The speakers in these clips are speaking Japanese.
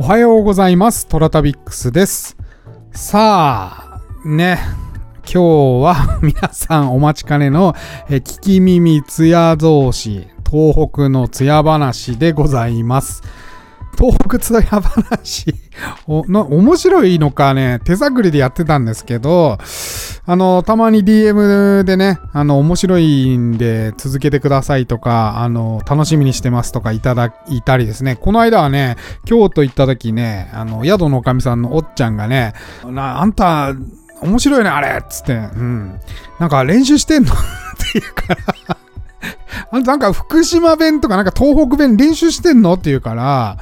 おはようございます。トラタビックスです。さあ、ね、今日は 皆さんお待ちかねの、え聞き耳つや増し、東北のつや話でございます。東北つや話の面白いのかね、手探りでやってたんですけど、あの、たまに DM でね、あの、面白いんで続けてくださいとか、あの、楽しみにしてますとかいただいたりですね。この間はね、京都行った時ね、あの、宿のおかみさんのおっちゃんがね、なあんた、面白いね、あれっつって、うん。なんか練習してんの？っていうから、あなんか福島弁とかなんか東北弁練習してんの？って言うから、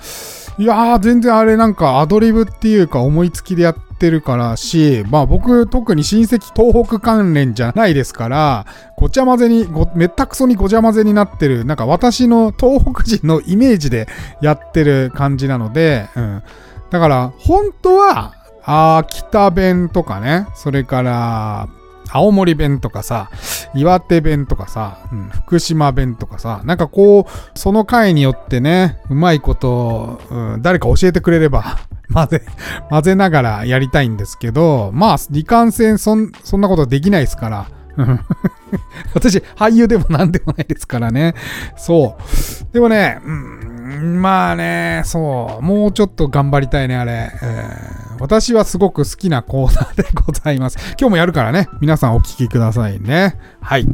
いやー全然あれなんかアドリブっていうか思いつきでやってるからし、まあ僕特に親戚東北関連じゃないですから、ごちゃ混ぜに、ごめったくそにごちゃ混ぜになってる、なんか私の東北人のイメージでやってる感じなので、うん。だから本当は、あー北弁とかね、それから、青森弁とかさ、岩手弁とかさ、うん、福島弁とかさ、なんかこう、その回によってね、うまいこと、うん、誰か教えてくれれば、混ぜ、混ぜながらやりたいんですけど、まあ、離間戦そん、そんなことできないですから。私、俳優でも何でもないですからね。そう。でもね、うん、まあね、そう。もうちょっと頑張りたいね、あれ。えー私はすごく好きなコーナーでございます。今日もやるからね、皆さんお聞きくださいね。はい。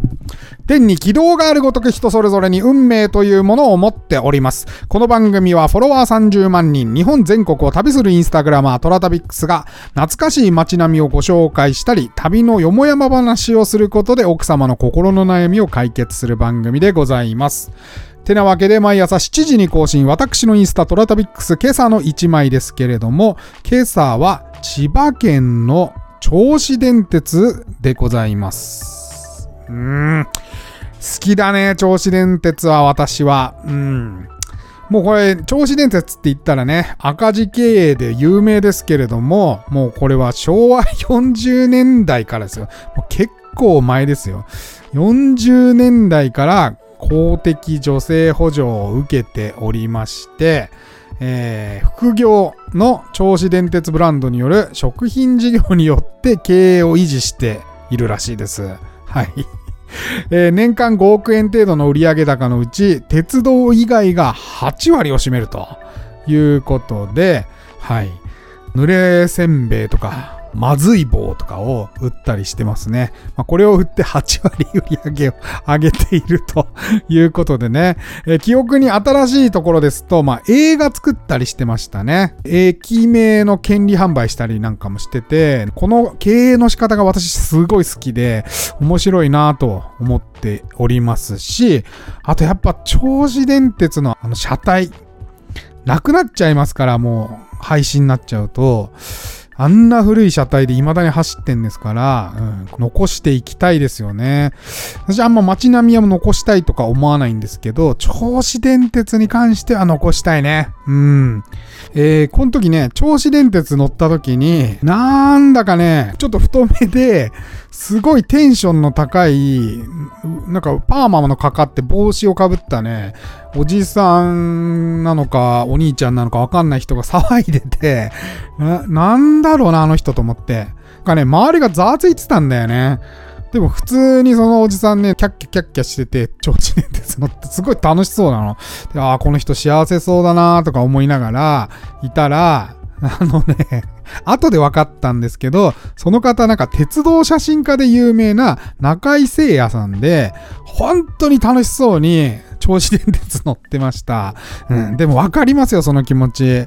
天に軌道があるごとく人それぞれに運命というものを持っております。この番組はフォロワー30万人、日本全国を旅するインスタグラマートラタビックスが懐かしい街並みをご紹介したり、旅のよもやま話をすることで奥様の心の悩みを解決する番組でございます。てなわけで毎朝7時に更新、私のインスタトラタビックス今朝の1枚ですけれども、今朝は千葉県の銚子電鉄でございます。うーん。好きだね、銚子電鉄は私は。うん。もうこれ、銚子電鉄って言ったらね、赤字経営で有名ですけれども、もうこれは昭和40年代からですよ。もう結構前ですよ。40年代から公的助成補助を受けておりまして、えー副業の銚子電鉄ブランドによる食品事業によって経営を維持しているらしいです。はい。えー年間5億円程度の売上高のうち、鉄道以外が8割を占めるということで、はい。濡れせんべいとか、まずい棒とかを売ったりしてますね。まあ、これを売って8割売り上げを 上げているということでね。え記憶に新しいところですと、まあ、映画作ったりしてましたね。駅名の権利販売したりなんかもしてて、この経営の仕方が私すごい好きで、面白いなと思っておりますし、あとやっぱ銚子電鉄のあの車体、なくなっちゃいますから、もう廃止になっちゃうと、あんな古い車体で未だに走ってんですから、うん、残していきたいですよね。私あんま街並みは残したいとか思わないんですけど、銚子電鉄に関しては残したいね。うん。えー、この時ね、銚子電鉄乗った時に、なんだかね、ちょっと太めで、すごいテンションの高い、なんかパーマのかかって帽子をかぶったね、おじさんなのか、お兄ちゃんなのかわかんない人が騒いでて、な、なんだろうな、あの人と思って。かね、周りがざわついてたんだよね。でも普通にそのおじさんね、キャッキャキャッキャしてて、銚子電鉄乗ってすごい楽しそうなの。でああ、この人幸せそうだなとか思いながらいたら、あのね、後で分かったんですけど、その方なんか鉄道写真家で有名な中井聖也さんで、本当に楽しそうに銚子電鉄乗ってました。うん、でも分かりますよ、その気持ち。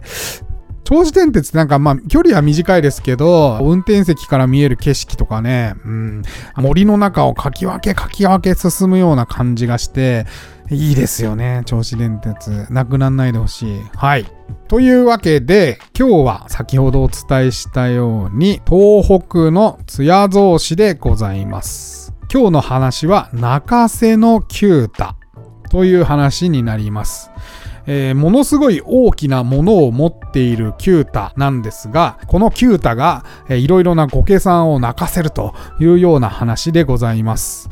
銚子電鉄ってなんかまあ距離は短いですけど、運転席から見える景色とかね、うん、森の中をかき分けかき分け進むような感じがして、いいですよね、銚子電鉄。なくなんないでほしい。はい。というわけで、今日は先ほどお伝えしたように、東北の津屋造市でございます。今日の話は、中瀬の九太という話になります。えーものすごい大きなものを持っているキュータなんですが、このキュータが、えーいろいろなご計算を泣かせるというような話でございます。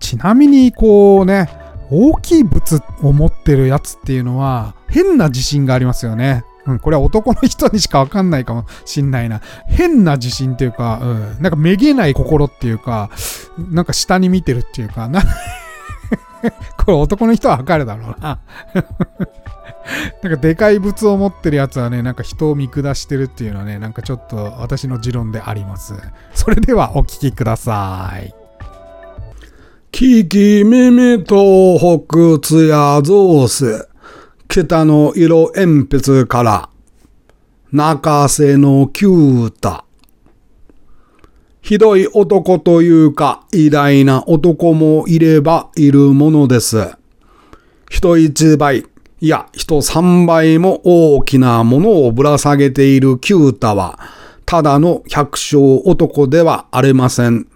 ちなみに、こうね、大きい物を持ってるやつっていうのは、変な自信がありますよね。うん、これは男の人にしかわかんないかもしんないな。変な自信っていうか、うん、なんかめげない心っていうか、なんか下に見てるっていうか、な これ男の人はわかるだろうな。なんかでかい物を持ってるやつはね、なんか人を見下してるっていうのはね、なんかちょっと私の持論であります。それではお聴きください。キキミミ東北ツヤゾース。北の色鉛筆から。中瀬のキュータ。ひどい男というか偉大な男もいればいるものです。人一倍、いや、人三倍も大きなものをぶら下げているキュータは、ただの百姓男ではありません。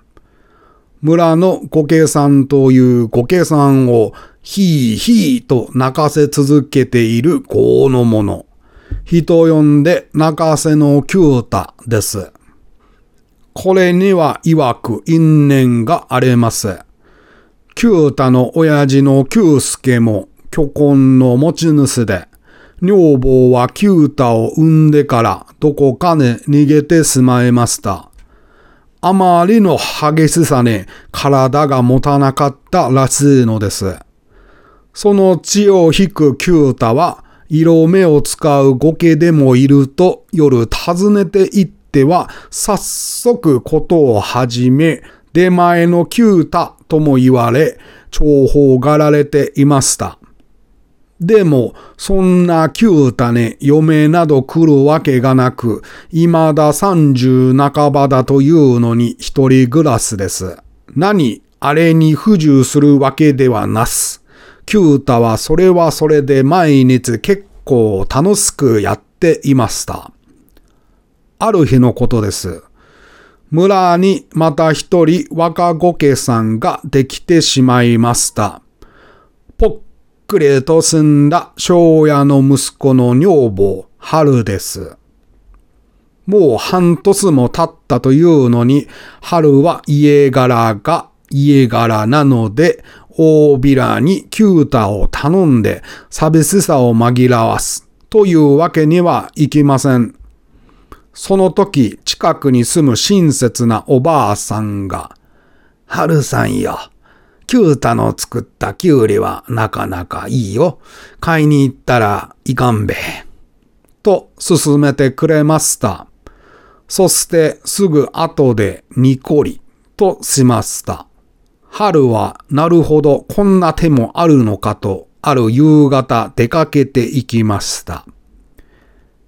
村のご計算というご計算をひーひーと泣かせ続けている豪の者。人呼んで泣かせのキュータです。これには曰く因縁があります。キュータの親父のキュースケも巨根の持ち主で、女房はキュータを産んでからどこかに逃げてしまいました。あまりの激しさに体が持たなかったらしいのです。その血を引くキュータは、色目を使うゴケでもいると夜訪ねて行っては、早速ことを始め、出前のキュータとも言われ、重宝がられていました。でも、そんなキュータね、嫁など来るわけがなく、未だ三十半ばだというのに一人暮らしです。何、あれに不自由するわけではなす。キュータはそれはそれで毎日結構楽しくやっていました。ある日のことです。村にまた一人若御家さんができてしまいました。ぽっくりと住んだ庄屋の息子の女房、春です。もう半年も経ったというのに、春は家柄が家柄なので、大ビラにキュータを頼んで、寂しさを紛らわすというわけにはいきません。その時、近くに住む親切なおばあさんが、春さんよ。キュータの作ったキュウリはなかなかいいよ。買いに行ったらいかんべ。と勧めてくれました。そしてすぐ後でニコリとしました。春はなるほどこんな手もあるのかとある夕方出かけて行きました。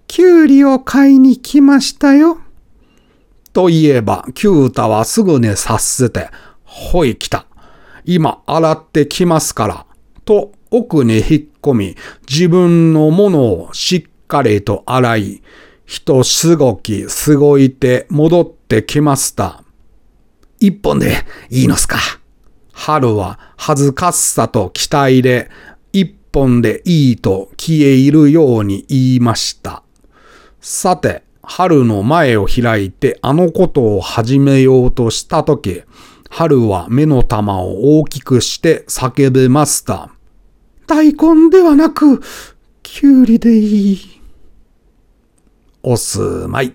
キュウリを買いに来ましたよ。と言えば、キュータはすぐに察せて、ほい来た。今洗ってきますから、と奥に引っ込み、自分のものをしっかりと洗い、人すごきすごいて戻ってきました。一本でいいのすか？春は恥ずかしさと期待で、一本でいいと消え入るように言いました。さて、春の前を開いてあのことを始めようとしたとき、春は目の玉を大きくして叫びました。大根ではなく、きゅうりでいい。おすまい。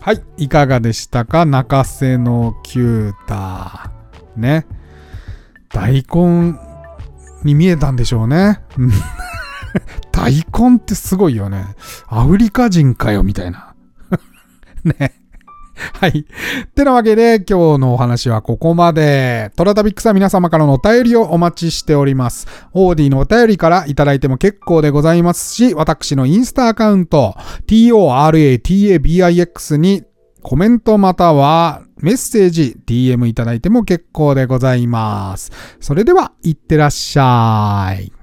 はい、いかがでしたか？中瀬のキュータね。大根に見えたんでしょうね。大根ってすごいよね。アフリカ人かよ、みたいな。ね。はい。ってなわけで、今日のお話はここまで。トラタビックスは皆様からのお便りをお待ちしております。オーディのお便りからいただいても結構でございますし、私のインスタアカウント、toratabix にコメントまたはメッセージ、DM いただいても結構でございます。それでは、いってらっしゃい。